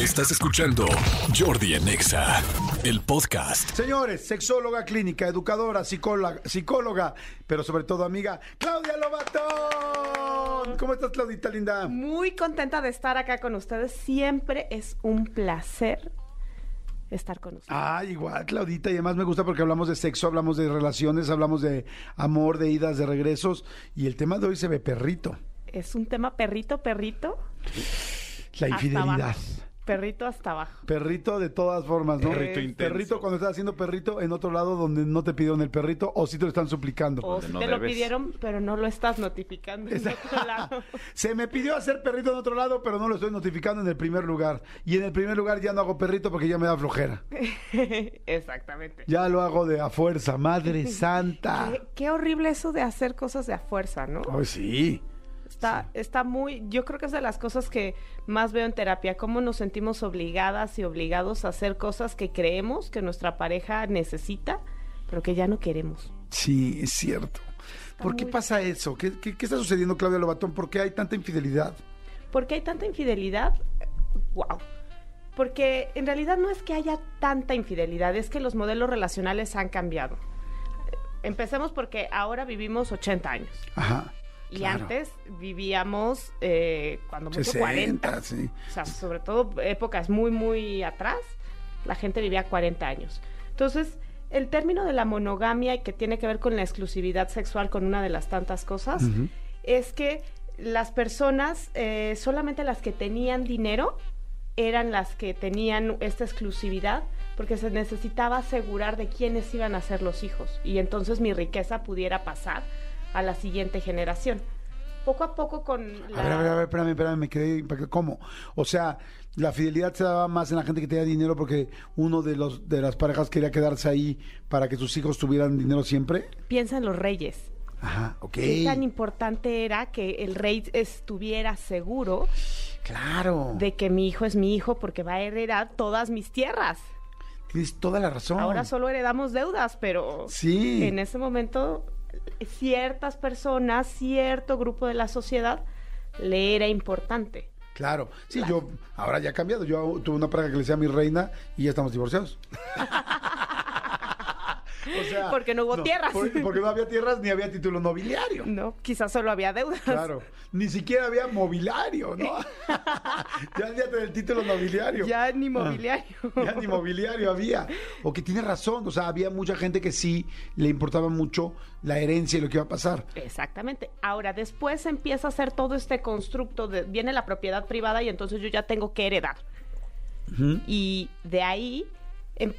Estás escuchando Jordi en Exa, el podcast. Señores, sexóloga clínica, educadora, psicóloga, psicóloga, pero sobre todo amiga, Claudia Lobatón. ¿Cómo estás, Claudita linda? Muy contenta de estar acá con ustedes. Siempre es un placer estar con ustedes. Ah, igual, Claudita, y además me gusta porque hablamos de sexo, hablamos de relaciones, hablamos de amor, de idas, de regresos, y el tema de hoy se ve perrito, Es un tema perrito, perrito, la hasta infidelidad. Perrito hasta abajo. Perrito de todas formas, ¿no? Perrito intenso. Perrito cuando estás haciendo perrito en otro lado donde no te pidieron el perrito o sí te lo están suplicando. O si no te lo pidieron, pero no lo estás notificando en otro lado. Se me pidió hacer perrito en otro lado, pero no lo estoy notificando en el primer lugar. Y en el primer lugar ya no hago perrito porque ya me da flojera. Exactamente. Ya lo hago de a fuerza, Madre Santa. Qué, qué horrible eso de hacer cosas de a fuerza, ¿no? Ay, sí. Está, está muy, yo creo que es de las cosas que más veo en terapia, cómo nos sentimos obligadas y obligados a hacer cosas que creemos que nuestra pareja necesita, pero que ya no queremos. Sí, es cierto. ¿Por qué pasa eso? ¿Qué, qué, qué está sucediendo, Claudia Lobatón? ¿Por qué hay tanta infidelidad? ¿Por qué hay tanta infidelidad? Wow. Porque en realidad no es que haya tanta infidelidad, es que los modelos relacionales han cambiado. Empecemos porque ahora vivimos 80 años. Ajá. Y claro. antes vivíamos, eh, cuando mucho, 60, 40. sí. O sea, sobre todo épocas muy, muy atrás, la gente vivía 40 años. Entonces, el término de la monogamia y que tiene que ver con la exclusividad sexual, con una de las tantas cosas, es que las personas, eh, solamente las que tenían dinero, eran las que tenían esta exclusividad porque se necesitaba asegurar de quiénes iban a ser los hijos y entonces mi riqueza pudiera pasar a la siguiente generación. Poco a poco con A ver, a ver, a ver, espérame, espérame, me quedé impactado. ¿Cómo? O sea, la fidelidad se daba más en la gente que tenía dinero porque uno de los de las parejas quería quedarse ahí para que sus hijos tuvieran dinero siempre. Piensa en los reyes. Ajá, ok. Qué tan importante era que el rey estuviera seguro Claro. de que mi hijo es mi hijo porque va a heredar todas mis tierras. Tienes toda la razón. Ahora solo heredamos deudas, pero Sí. en ese momento ciertas personas, cierto grupo de la sociedad le era importante. Claro. Sí, yo ahora ya ha cambiado. Yo tuve una pareja que le decía a mi reina y ya estamos divorciados. O sea, Porque no hubo tierras. por- porque no había tierras ni había título nobiliario. No, quizás solo había deudas. Claro, ni siquiera había mobiliario, ¿no? ya olvídate del título nobiliario. Ya ni mobiliario. Ya ni mobiliario había. O que tiene razón, o sea, había mucha gente que sí le importaba mucho la herencia y lo que iba a pasar. Exactamente. Ahora, después empieza a hacer todo este constructo, de, viene la propiedad privada y entonces yo ya tengo que heredar. Y de ahí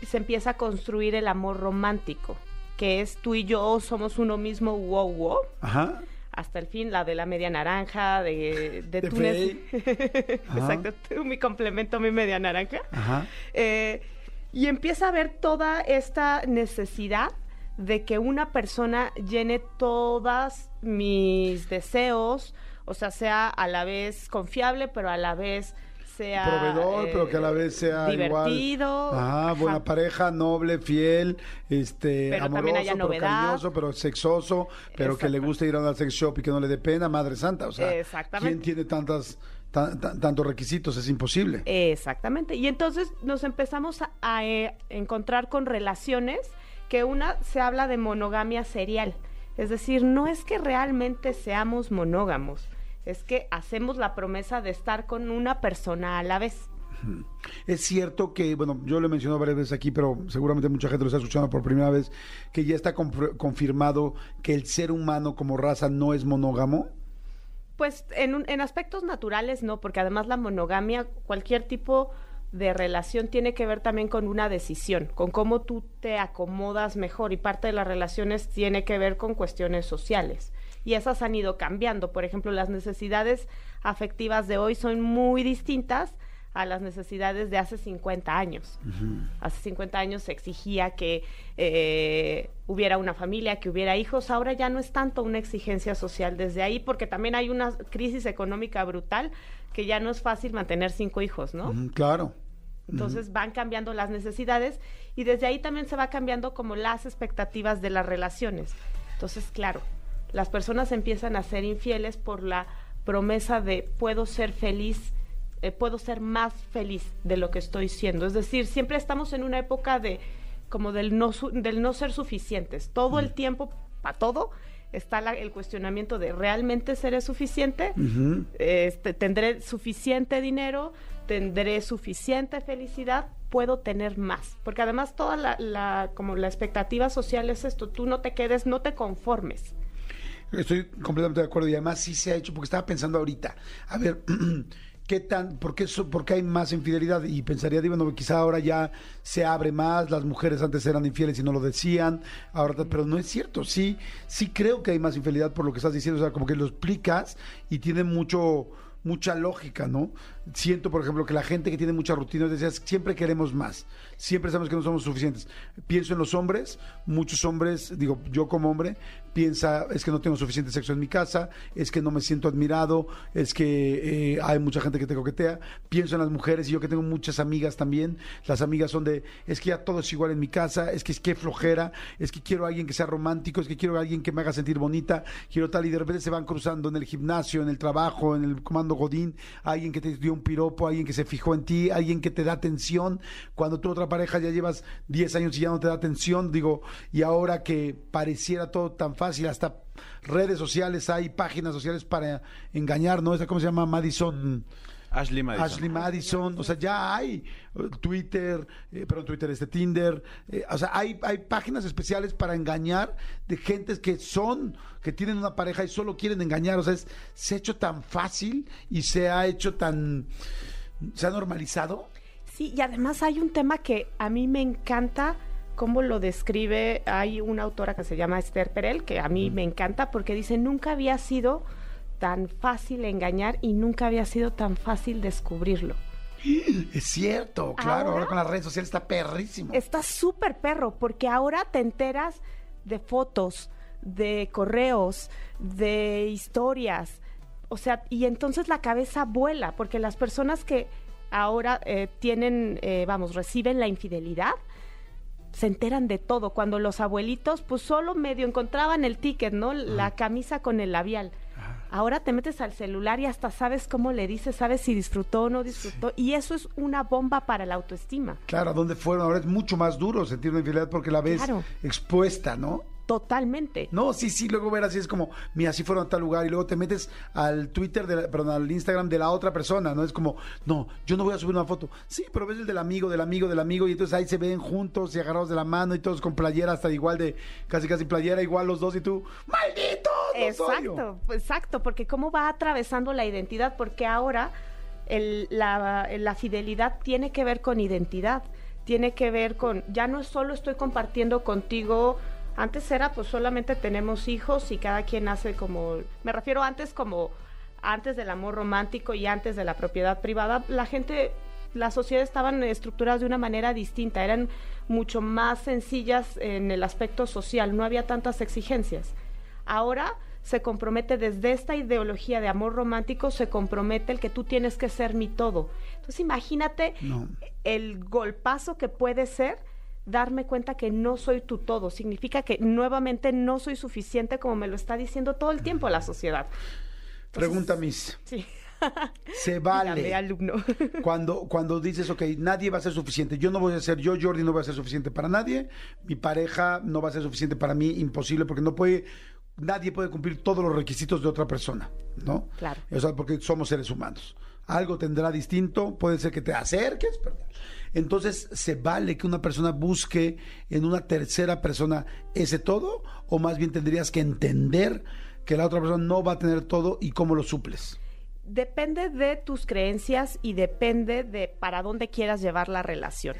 se empieza a construir el amor romántico, que es tú y yo somos uno mismo, wow, wow. Ajá. Hasta el fin, la de la media naranja, de, de, De Túnez. Exacto, tú, mi complemento, mi media naranja. Ajá. Eh, y empieza a ver toda esta necesidad de que una persona llene todas mis deseos, o sea, sea a la vez confiable, pero a la vez sea Proveedor, eh, pero que a la vez sea divertido, igual. Ajá, buena ajá. pareja, noble, fiel, este, Pero amoroso, también haya pero cariñoso, pero sexoso, pero que le guste ir a una sex shop y que no le dé pena, madre santa. O sea, Exactamente. ¿quién tiene tantas, tan- tan- tantos requisitos? Es imposible. Exactamente. Y entonces nos empezamos a, a, eh, encontrar con relaciones que una se habla de monogamia serial. Es decir, no es que realmente seamos monógamos, es que hacemos la promesa de estar con una persona a la vez. Es cierto que, bueno, yo lo he mencionado varias veces aquí, pero seguramente mucha gente lo está escuchando por primera vez, que ya está confirmado que el ser humano como raza no es monógamo. Pues en, en aspectos naturales no, porque además la monogamia, cualquier tipo de relación tiene que ver también con una decisión, con cómo tú te acomodas mejor y parte de las relaciones tiene que ver con cuestiones sociales. Y esas han ido cambiando. Por ejemplo, las necesidades afectivas de hoy son muy distintas a las necesidades de hace 50 años. Hace 50 años se exigía que eh, hubiera una familia, que hubiera hijos. Ahora ya no es tanto una exigencia social desde ahí, porque también hay una crisis económica brutal que ya no es fácil mantener cinco hijos, ¿no? Claro. Entonces van cambiando las necesidades y desde ahí también se va cambiando como las expectativas de las relaciones. Entonces, claro, las personas empiezan a ser infieles por la promesa de puedo ser feliz eh, puedo ser más feliz de lo que estoy siendo. Es decir, siempre estamos en una época de como del no, del no ser suficientes. Todo el tiempo, para todo, está el cuestionamiento de ¿realmente seré suficiente? este, ¿Tendré suficiente dinero? ¿Tendré suficiente felicidad? puedo tener más. Porque además toda la, la, como la expectativa social es esto, tú no te quedes, no te conformes. Estoy completamente de acuerdo y además sí se ha hecho, porque estaba pensando ahorita, a ver, ¿qué tan, por qué, por hay más infidelidad? Y pensaría, digo, bueno, quizá ahora ya se abre más, las mujeres antes eran infieles y no lo decían, ahora, pero no es cierto, sí, sí creo que hay más infidelidad por lo que estás diciendo, o sea, como que lo explicas y tiene mucho mucha lógica, ¿no? Siento, por ejemplo, que la gente que tiene mucha rutina, decías, siempre queremos más, siempre sabemos que no somos suficientes. Pienso en los hombres, muchos hombres, digo, yo como hombre, piensa, es que no tengo suficiente sexo en mi casa, es que no me siento admirado, es que eh, hay mucha gente que te coquetea. Pienso en las mujeres y yo que tengo muchas amigas también, las amigas son de, es que ya todo es igual en mi casa, es que es que flojera, es que quiero a alguien que sea romántico, es que quiero a alguien que me haga sentir bonita, quiero tal, y de repente se van cruzando en el gimnasio, en el trabajo, en el comando Godín, alguien que te dio un piropo, alguien que se fijó en ti, alguien que te da atención, cuando tu otra pareja ya llevas 10 años y ya no te da atención, digo, y ahora que pareciera todo tan fácil, hasta redes sociales, hay páginas sociales para engañar, ¿no? Esa, ¿Cómo se llama? Madison. Ashley Madison. Ashley Madison, o sea, ya hay eh, Twitter, eh, perdón, Twitter, este Tinder, eh, o sea, hay, hay páginas especiales para engañar de gentes que son, que tienen una pareja y solo quieren engañar, o sea, es, se ha hecho tan fácil y se ha hecho tan, se ha normalizado. Sí, y además hay un tema que a mí me encanta, cómo lo describe, hay una autora que se llama Esther Perel, que a mí me encanta porque dice, nunca había sido tan fácil engañar y nunca había sido tan fácil descubrirlo. Es cierto, claro, ahora, con las redes sociales está perrísimo. Está súper perro, porque ahora te enteras de fotos, de correos, de historias, o sea, y entonces la cabeza vuela, porque las personas que ahora eh, tienen, eh, vamos, reciben la infidelidad, se enteran de todo. Cuando los abuelitos, pues solo medio encontraban el ticket, ¿no? La camisa con el labial. Ahora te metes al celular y hasta sabes cómo le dices, sabes si disfrutó o no disfrutó. Y eso es una bomba para la autoestima. Claro, ¿a dónde fueron? Ahora es mucho más duro sentir una infidelidad porque la ves expuesta, ¿no? Totalmente. No, sí, sí, luego ver así es como, mira, así fueron a tal lugar y luego te metes al Twitter, de perdón, al Instagram de la otra persona, ¿no? Es como, no, yo no voy a subir una foto. Sí, pero ves el del amigo, del amigo, del amigo y entonces ahí se ven juntos y agarrados de la mano y todos con playera hasta igual de, casi casi playera igual los dos y tú, maldito. Exacto, exacto, porque cómo va atravesando la identidad, porque ahora la, la fidelidad tiene que ver con identidad, tiene que ver con, ya no solo estoy compartiendo contigo antes era pues solamente tenemos hijos y cada quien hace como, me refiero antes como antes del amor romántico y antes de la propiedad privada, la gente, las sociedades estaban estructuradas de una manera distinta, eran mucho más sencillas en el aspecto social, no había tantas exigencias. Ahora se compromete desde esta ideología de amor romántico, se compromete el que tú tienes que ser mi todo. Entonces imagínate el golpazo que puede ser darme cuenta que no soy tu todo. Significa que nuevamente no soy suficiente como me lo está diciendo todo el tiempo la sociedad. Pregunta, Miss. Sí. Se vale. alumno. cuando, cuando dices, ok, nadie va a ser suficiente. Yo no voy a ser, yo, Jordi, no voy a ser suficiente para nadie. Mi pareja no va a ser suficiente para mí. Imposible, porque no puede, nadie puede cumplir todos los requisitos de otra persona, ¿no? Claro. O sea, porque somos seres humanos. Algo tendrá distinto, puede ser que te acerques, perdón entonces, ¿se vale que una persona busque en una tercera persona ese todo? ¿O más bien tendrías que entender que la otra persona no va a tener todo y cómo lo suples? Depende de tus creencias y depende de para dónde quieras llevar la relación.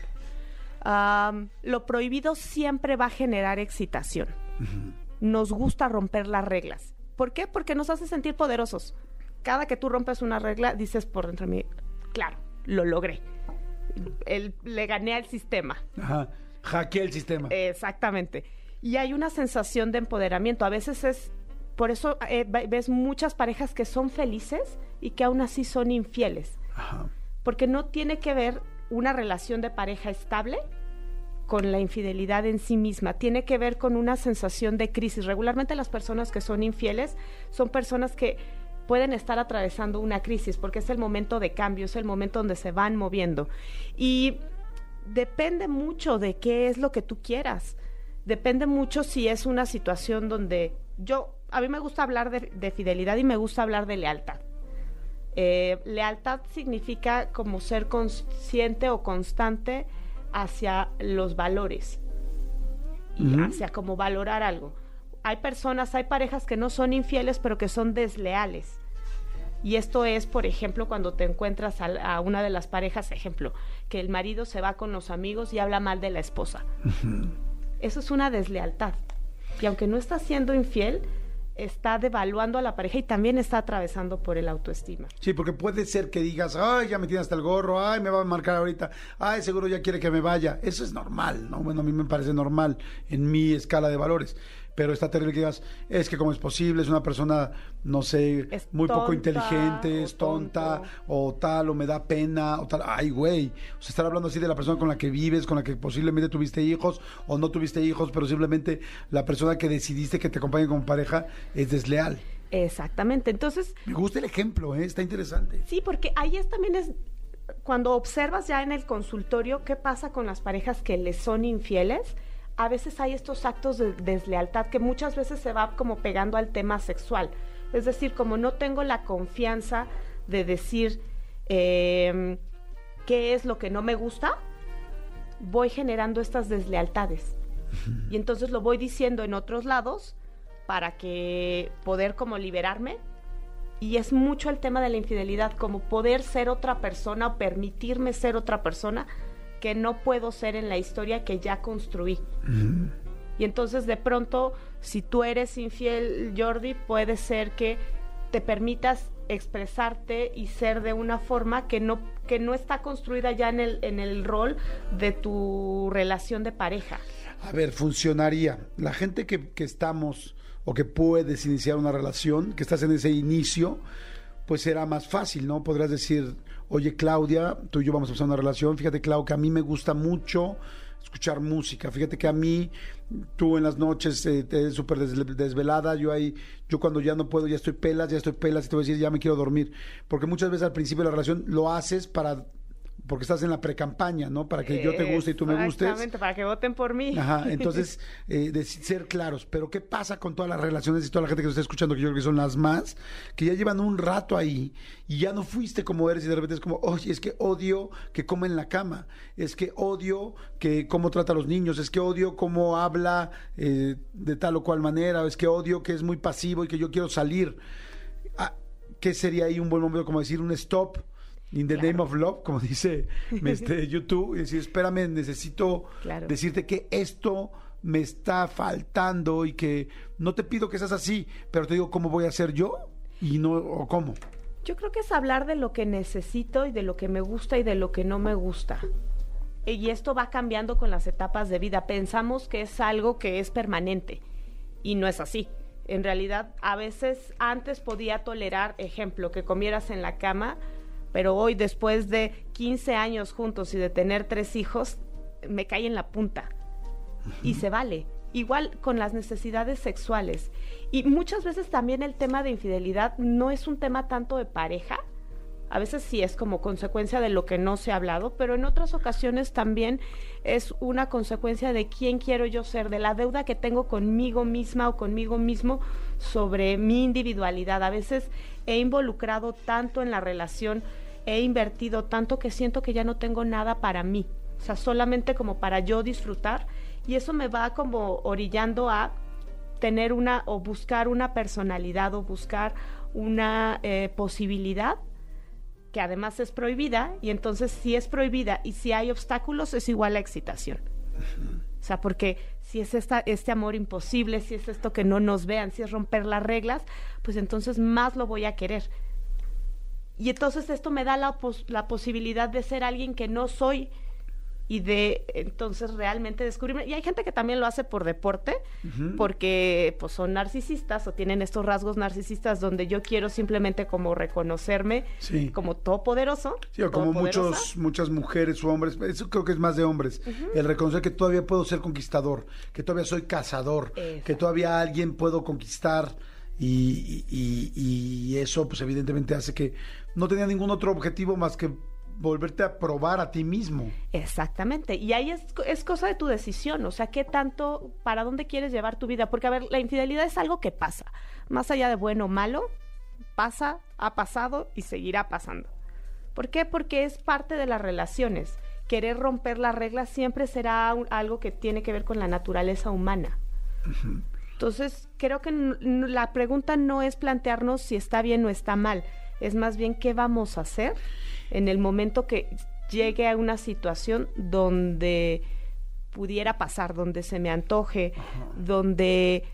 lo prohibido siempre va a generar excitación. Nos gusta romper las reglas. ¿Por qué? Porque nos hace sentir poderosos. Cada que tú rompes una regla, dices por dentro de mí, claro, lo logré el, le gané al sistema. Ajá, hackeé el sistema. Exactamente. Y hay una sensación de empoderamiento. A veces es, por eso eh, ves muchas parejas que son felices y que aún así son infieles. Ajá. Porque no tiene que ver una relación de pareja estable con la infidelidad en sí misma. Tiene que ver con una sensación de crisis. Regularmente las personas que son infieles son personas que pueden estar atravesando una crisis porque es el momento de cambio, es el momento donde se van moviendo. Y depende mucho de qué es lo que tú quieras. Depende mucho si es una situación donde yo, a mí me gusta hablar de, de fidelidad y me gusta hablar de lealtad. Eh, lealtad significa como ser consciente o constante hacia los valores y hacia como valorar algo. Hay personas, hay parejas que no son infieles, pero que son desleales. Y esto es, por ejemplo, cuando te encuentras a, una de las parejas, ejemplo, que el marido se va con los amigos y habla mal de la esposa. Eso es una deslealtad. Y aunque no está siendo infiel, está devaluando a la pareja y también está atravesando por el autoestima. Sí, porque puede ser que digas, ay, ya me tiene hasta el gorro, ay, me va a marcar ahorita, ay, seguro ya quiere que me vaya. Eso es normal, ¿no? Bueno, a mí me parece normal en mi escala de valores pero está terrible que digas, es que cómo es posible, es una persona, no sé, muy poco inteligente, es tonta, o tal, o me da pena, o tal. Ay, güey. O sea, estar hablando así de la persona con la que vives, con la que posiblemente tuviste hijos, o no tuviste hijos, pero simplemente la persona que decidiste que te acompañe como pareja es desleal. Exactamente. Entonces. Me gusta el ejemplo, ¿eh? está interesante. Sí, porque ahí es, también es. Cuando observas ya en el consultorio qué pasa con las parejas que les son infieles, a veces hay estos actos de deslealtad que muchas veces se va como pegando al tema sexual. Es decir, como no tengo la confianza de decir em, qué es lo que no me gusta, voy generando estas deslealtades. Y entonces lo voy diciendo en otros lados para que poder como liberarme. Y es mucho el tema de la infidelidad, como poder ser otra persona o permitirme ser otra persona que no puedo ser en la historia que ya construí. Y entonces de pronto, si tú eres infiel, Jordi, puede ser que te permitas expresarte y ser de una forma que no, que no está construida ya en el, en el rol de tu relación de pareja. A ver, funcionaría. La gente que, que estamos o que puedes iniciar una relación, que estás en ese inicio, pues será más fácil, ¿no? Podrás decir, oye Claudia, tú y yo vamos a empezar una relación, fíjate Claudia, que a mí me gusta mucho escuchar música, fíjate que a mí, tú en las noches eh, te eres súper desvelada, yo ahí, yo cuando ya no puedo, ya estoy pelas, ya estoy pelas y te voy a decir, ya me quiero dormir, porque muchas veces al principio de la relación lo haces para porque estás en la precampaña, ¿no? Para que yo te guste y tú me gustes. Exactamente, para que voten por mí. Ajá, entonces, eh, de ser claros. Pero ¿qué pasa con todas las relaciones y toda la gente que nos está escuchando, que yo creo que son las más, que ya llevan un rato ahí y ya no fuiste como eres y de repente es como, oye, es que odio que come en la cama, es que odio que cómo trata a los niños, es que odio cómo habla eh, de tal o cual manera, es que odio que es muy pasivo y que yo quiero salir. Ah, ¿Qué sería ahí un buen momento como decir un stop? In the name of love, como dice este, YouTube, y decir, espérame, necesito decirte que esto me está faltando y que no te pido que seas así, pero te digo cómo voy a hacer yo y no o cómo. Yo creo que es hablar de lo que necesito y de lo que me gusta y de lo que no me gusta. Y esto va cambiando con las etapas de vida. Pensamos que es algo que es permanente y no es así. En realidad, a veces antes podía tolerar, ejemplo, que comieras en la cama, pero hoy después de 15 años juntos y de tener tres hijos, me cae en la punta. Y se vale. Igual con las necesidades sexuales. Y muchas veces también el tema de infidelidad no es un tema tanto de pareja, a veces sí es como consecuencia de lo que no se ha hablado, pero en otras ocasiones también es una consecuencia de quién quiero yo ser, de la deuda que tengo conmigo misma o conmigo mismo sobre mi individualidad. A veces he involucrado tanto en la relación, he invertido tanto que siento que ya no tengo nada para mí, o sea, solamente como para yo disfrutar y eso me va como orillando a tener una o buscar una personalidad o buscar una eh, posibilidad que además es prohibida, y entonces si es prohibida y si hay obstáculos es igual a excitación. O sea, porque si es esta, este amor imposible, si es esto que no nos vean, si es romper las reglas, pues entonces más lo voy a querer. Y entonces esto me da la, la posibilidad de ser alguien que no soy, y de entonces realmente descubrirme. Y hay gente que también lo hace por deporte, porque pues son narcisistas o tienen estos rasgos narcisistas donde yo quiero simplemente como reconocerme como todopoderoso. Sí, o como muchos, muchas mujeres o hombres, eso creo que es más de hombres, el reconocer que todavía puedo ser conquistador, que todavía soy cazador, que todavía alguien puedo conquistar y, y- y eso pues evidentemente hace que no tenía ningún otro objetivo más que volverte a probar a ti mismo. Exactamente. Y ahí es, es cosa de tu decisión. O sea, qué tanto, para dónde quieres llevar tu vida. Porque, a ver, la infidelidad es algo que pasa. Más allá de bueno o malo, pasa, ha pasado y seguirá pasando. ¿Por qué? Porque es parte de las relaciones. Querer romper las reglas siempre será un- algo que tiene que ver con la naturaleza humana. Entonces, creo que la pregunta no es plantearnos si está bien o está mal, es más bien qué vamos a hacer en el momento que llegue a una situación donde pudiera pasar, donde se me antoje, donde,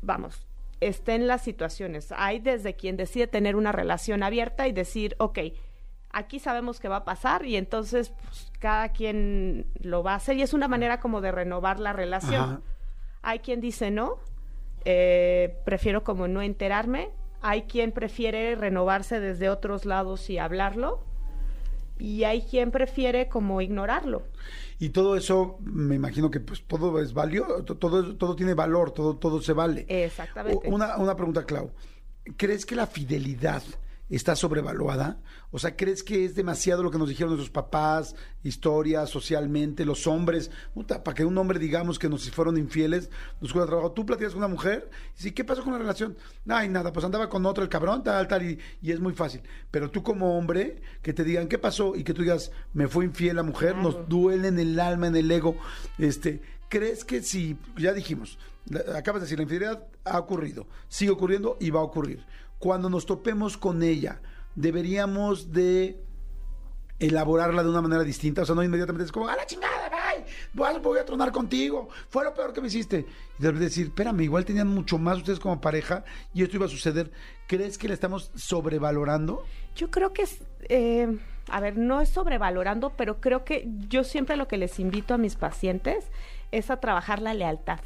vamos, estén las situaciones. Hay desde quien decide tener una relación abierta y decir, ok, aquí sabemos que va a pasar y entonces pues, cada quien lo va a hacer y es una manera como de renovar la relación. Ajá. Hay quien dice no, eh, prefiero como no enterarme. Hay quien prefiere renovarse desde otros lados y hablarlo. Y hay quien prefiere como ignorarlo. Y todo eso, me imagino que pues todo es valioso, todo, todo tiene valor, todo, todo se vale. Exactamente. Una, una pregunta, Clau. ¿Crees que la fidelidad está sobrevaluada? O sea, ¿crees que es demasiado lo que nos dijeron nuestros papás, historia, socialmente, los hombres? Puta, para que un hombre digamos que nos fueron infieles, nos cuesta trabajo. Tú platicas con una mujer y sí, ¿qué pasó con la relación? Ay, nada, pues andaba con otro el cabrón, tal, tal, y, y es muy fácil. Pero tú como hombre, que te digan qué pasó y que tú digas, me fue infiel la mujer, Claro. nos duele en el alma, en el ego. Este, ¿crees que si, ya dijimos, acabas de decir, la infidelidad ha ocurrido, sigue ocurriendo y va a ocurrir. Cuando nos topemos con ella, deberíamos de elaborarla de una manera distinta, o sea, no inmediatamente es como, a la chingada, voy a, a tronar contigo, fue lo peor que me hiciste. Y de decir, espérame, igual tenían mucho más ustedes como pareja y esto iba a suceder. ¿Crees que la estamos sobrevalorando? Yo creo que es, eh, a ver, no es sobrevalorando, pero creo que yo siempre lo que les invito a mis pacientes es a trabajar la lealtad.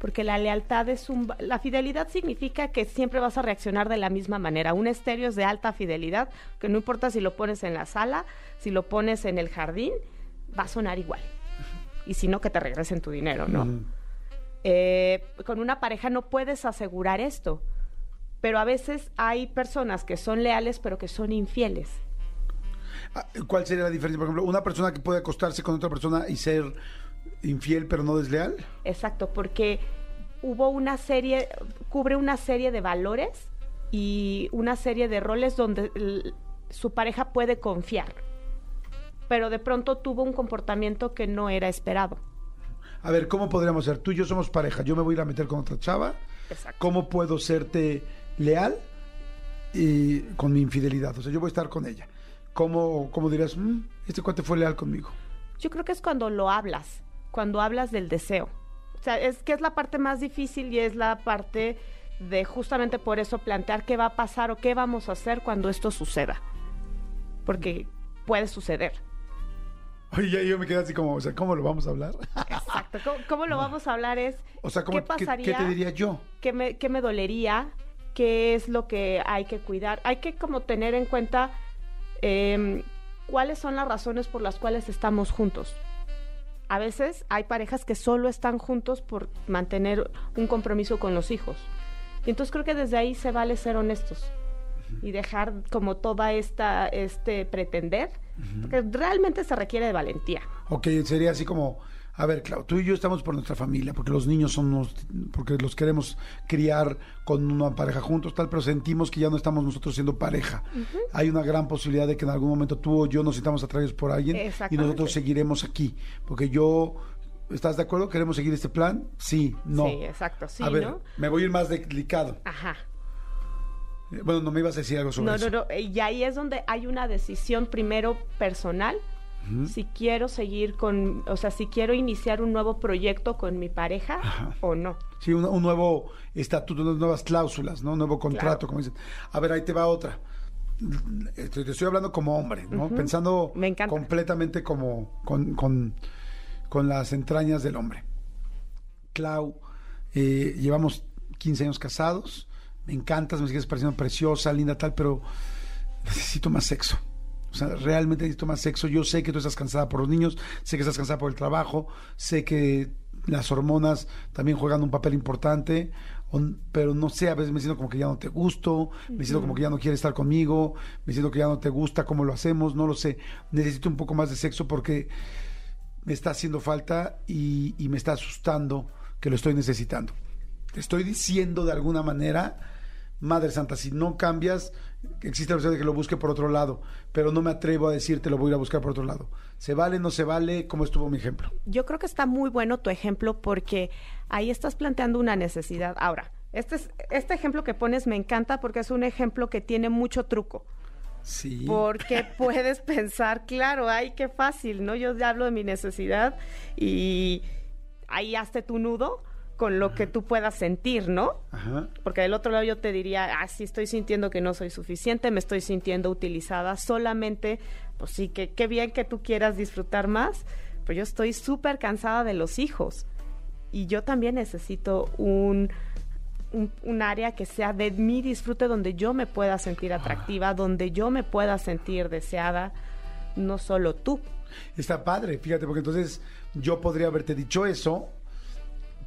Porque la lealtad es un... La fidelidad significa que siempre vas a reaccionar de la misma manera. Un estéreo es de alta fidelidad, que no importa si lo pones en la sala, si lo pones en el jardín, va a sonar igual. Y si no, que te regresen tu dinero, ¿no? Eh, con una pareja no puedes asegurar esto, pero a veces hay personas que son leales pero que son infieles. Ah, ¿Cuál sería la diferencia? Por ejemplo, una persona que puede acostarse con otra persona y ser infiel pero no desleal. Exacto, porque hubo una serie, cubre una serie de valores y una serie de roles donde su pareja puede confiar, pero de pronto tuvo un comportamiento que no era esperado. A ver, ¿cómo podríamos ser? Tú y yo somos pareja. Yo me voy a ir a meter con otra chava. Exacto. ¿Cómo puedo serte leal y con mi infidelidad? O sea, yo voy a estar con ella. ¿Cómo, cómo dirías, "Mm, este cuate fue leal conmigo? Yo creo que es cuando lo hablas, cuando hablas del deseo. O sea, es que es la parte más difícil y es la parte de justamente por eso plantear qué va a pasar o qué vamos a hacer cuando esto suceda. Porque puede suceder. Oye, ya yo me quedé así como, o sea, ¿cómo lo vamos a hablar? Exacto. ¿Cómo, cómo lo vamos a hablar? Es O sea, ¿cómo, qué ¿qué, pasaría, qué te diría yo? qué me, qué me dolería, qué es lo que hay que cuidar. Hay que como tener en cuenta em, cuáles son las razones por las cuales estamos juntos. A veces hay parejas que solo están juntos por mantener un compromiso con los hijos. Y entonces creo que desde ahí se vale ser honestos y dejar como toda esta este pretender, porque realmente se requiere de valentía. Ok, sería así como, a ver, Clau, tú y yo estamos por nuestra familia, porque los niños son unos, porque los queremos criar con una pareja juntos, tal, pero sentimos que ya no estamos nosotros siendo pareja. Hay una gran posibilidad de que en algún momento tú o yo nos sintamos atraídos por alguien y nosotros seguiremos aquí, porque yo, ¿estás de acuerdo? ¿Queremos seguir este plan? Sí, no. Sí, exacto, sí, a ver, ¿no? me voy a ir más delicado. Ajá. Eh, Bueno, no me ibas a decir algo sobre No, eso. no, no. Y ahí es donde hay una decisión primero personal. Si quiero seguir con, o sea, si quiero iniciar un nuevo proyecto con mi pareja Ajá. o no. Sí, un, un nuevo estatuto, unas nuevas cláusulas, ¿no? Un nuevo contrato, Claro. como dicen. A ver, ahí te va otra. Te estoy hablando como hombre, ¿no? Pensando Me completamente como con, con- con las entrañas del hombre. Clau, eh, llevamos 15 años casados, me encantas, me sigues pareciendo preciosa, linda, tal, pero necesito más sexo. O sea, realmente necesito más sexo. Yo sé que tú estás cansada por los niños, sé que estás cansada por el trabajo, sé que las hormonas también juegan un papel importante. pero no sé, a veces me siento como que ya no te gusto, me siento como que ya no quieres estar conmigo, me siento que ya no te gusta cómo lo hacemos, no lo sé. Necesito un poco más de sexo porque me está haciendo falta y, y me está asustando que lo estoy necesitando. Te estoy diciendo de alguna manera, Madre Santa, si no cambias, existe la opción de que lo busque por otro lado, pero no me atrevo a decirte lo voy a ir a buscar por otro lado. ¿Se vale, no se vale? ¿Cómo estuvo mi ejemplo? Yo creo que está muy bueno tu ejemplo porque ahí estás planteando una necesidad. Ahora, este, es- este ejemplo que pones me encanta porque es un ejemplo que tiene mucho truco. Sí. Porque puedes pensar, claro, ay, qué fácil, ¿no? Yo hablo de mi necesidad y ahí hazte tu nudo con lo que tú puedas sentir, ¿no? Ajá. Porque del otro lado yo te diría, ah, sí estoy sintiendo que no soy suficiente, me estoy sintiendo utilizada solamente, pues sí, que qué bien que tú quieras disfrutar más, pero yo estoy súper cansada de los hijos y yo también necesito un, un, un área que sea de mi disfrute donde yo me pueda sentir atractiva, donde yo me pueda sentir deseada, no solo tú. Está padre, fíjate, porque entonces yo podría haberte dicho eso,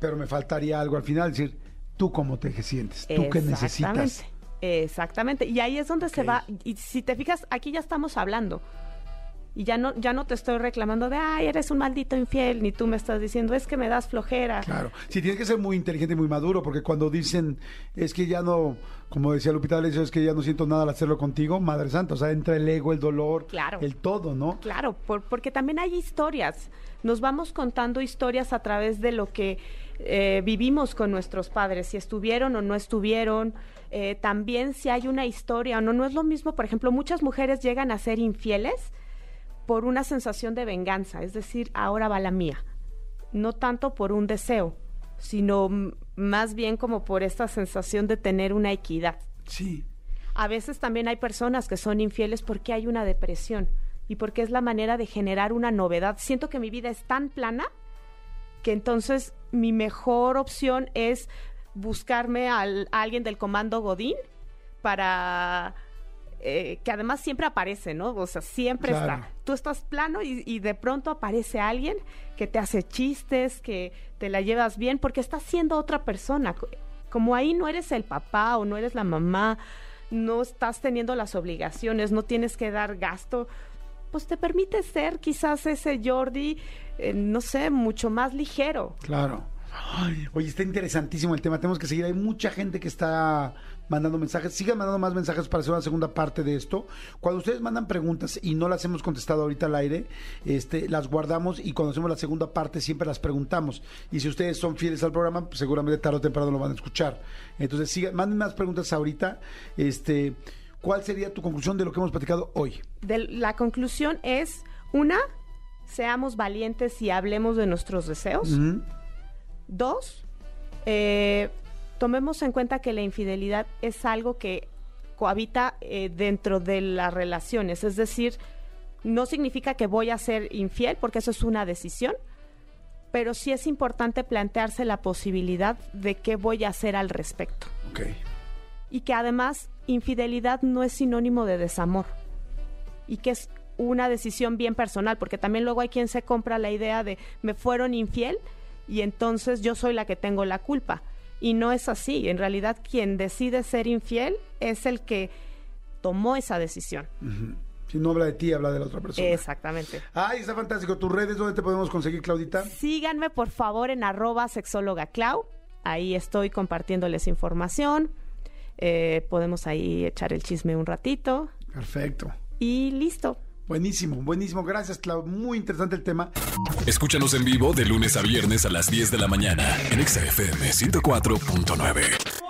pero me faltaría algo al final, decir, tú cómo te sientes, tú qué necesitas. Exactamente. Y ahí es donde se va. Y si te fijas, aquí ya estamos hablando. Y ya no, ya no te estoy reclamando de, ay, eres un maldito infiel, ni tú me estás diciendo, es que me das flojera. Claro, sí, tienes que ser muy inteligente y muy maduro, porque cuando dicen, es que ya no, como decía Lupita D'Alessio, es que ya no siento nada al hacerlo contigo, Madre Santa, o sea, entra el ego, el dolor, Claro. el todo, ¿no? Claro, por- porque también hay historias. Nos vamos contando historias a través de lo que eh, vivimos con nuestros padres, si estuvieron o no estuvieron. Eh, también si hay una historia o no. No es lo mismo, por ejemplo, muchas mujeres llegan a ser infieles por una sensación de venganza, es decir, ahora va la mía. No tanto por un deseo, sino más bien como por esta sensación de tener una equidad. Sí, A veces también hay personas que son infieles porque hay una depresión y porque es la manera de generar una novedad. Siento que mi vida es tan plana que entonces mi mejor opción es buscarme al, a alguien del comando Godín para eh, que además siempre aparece, ¿no? O sea, siempre Claro. está. Tú estás plano y, y de pronto aparece alguien que te hace chistes, que te la llevas bien, porque estás siendo otra persona. Co- Como ahí no eres el papá o no eres la mamá, no estás teniendo las obligaciones, no tienes que dar gasto, pues te permite ser quizás ese Jordi, eh, no sé, mucho más ligero. claro. Ay, oye, está interesantísimo el tema, tenemos que seguir, hay mucha gente que está mandando mensajes, sigan mandando más mensajes para hacer una segunda parte de esto. Cuando ustedes mandan preguntas y no las hemos contestado ahorita al aire, este, las guardamos y cuando hacemos la segunda parte siempre las preguntamos. Y si ustedes son fieles al programa, pues seguramente tarde o temprano lo van a escuchar. Entonces, sigan, manden más preguntas ahorita. Este, ¿Cuál sería tu conclusión de lo que hemos platicado hoy? De- la conclusión es, una, seamos valientes y hablemos de nuestros deseos. Dos, eh, tomemos en cuenta que la infidelidad es algo que cohabita eh, dentro de las relaciones, es decir, no significa que voy a ser infiel, porque eso es una decisión, pero sí es importante plantearse la posibilidad de qué voy a hacer al respecto. Y que además infidelidad no es sinónimo de desamor y que es una decisión bien personal, porque también luego hay quien se compra la idea de me fueron infiel y entonces yo soy la que tengo la culpa. Y no es así. En realidad quien decide ser infiel es el que tomó esa decisión. Si no habla de ti, habla de la otra persona. Exactamente. Ay, está fantástico. ¿Tus redes dónde te podemos conseguir, Claudita? Síganme por favor en arroba sexóloga Clau. Ahí estoy compartiéndoles información. Eh, podemos ahí echar el chisme un ratito. Perfecto. Y listo. Buenísimo, buenísimo. Gracias, Clau. Muy interesante el tema. Escúchanos en vivo de lunes a viernes a las 10 de la mañana en Exa FM 104.9.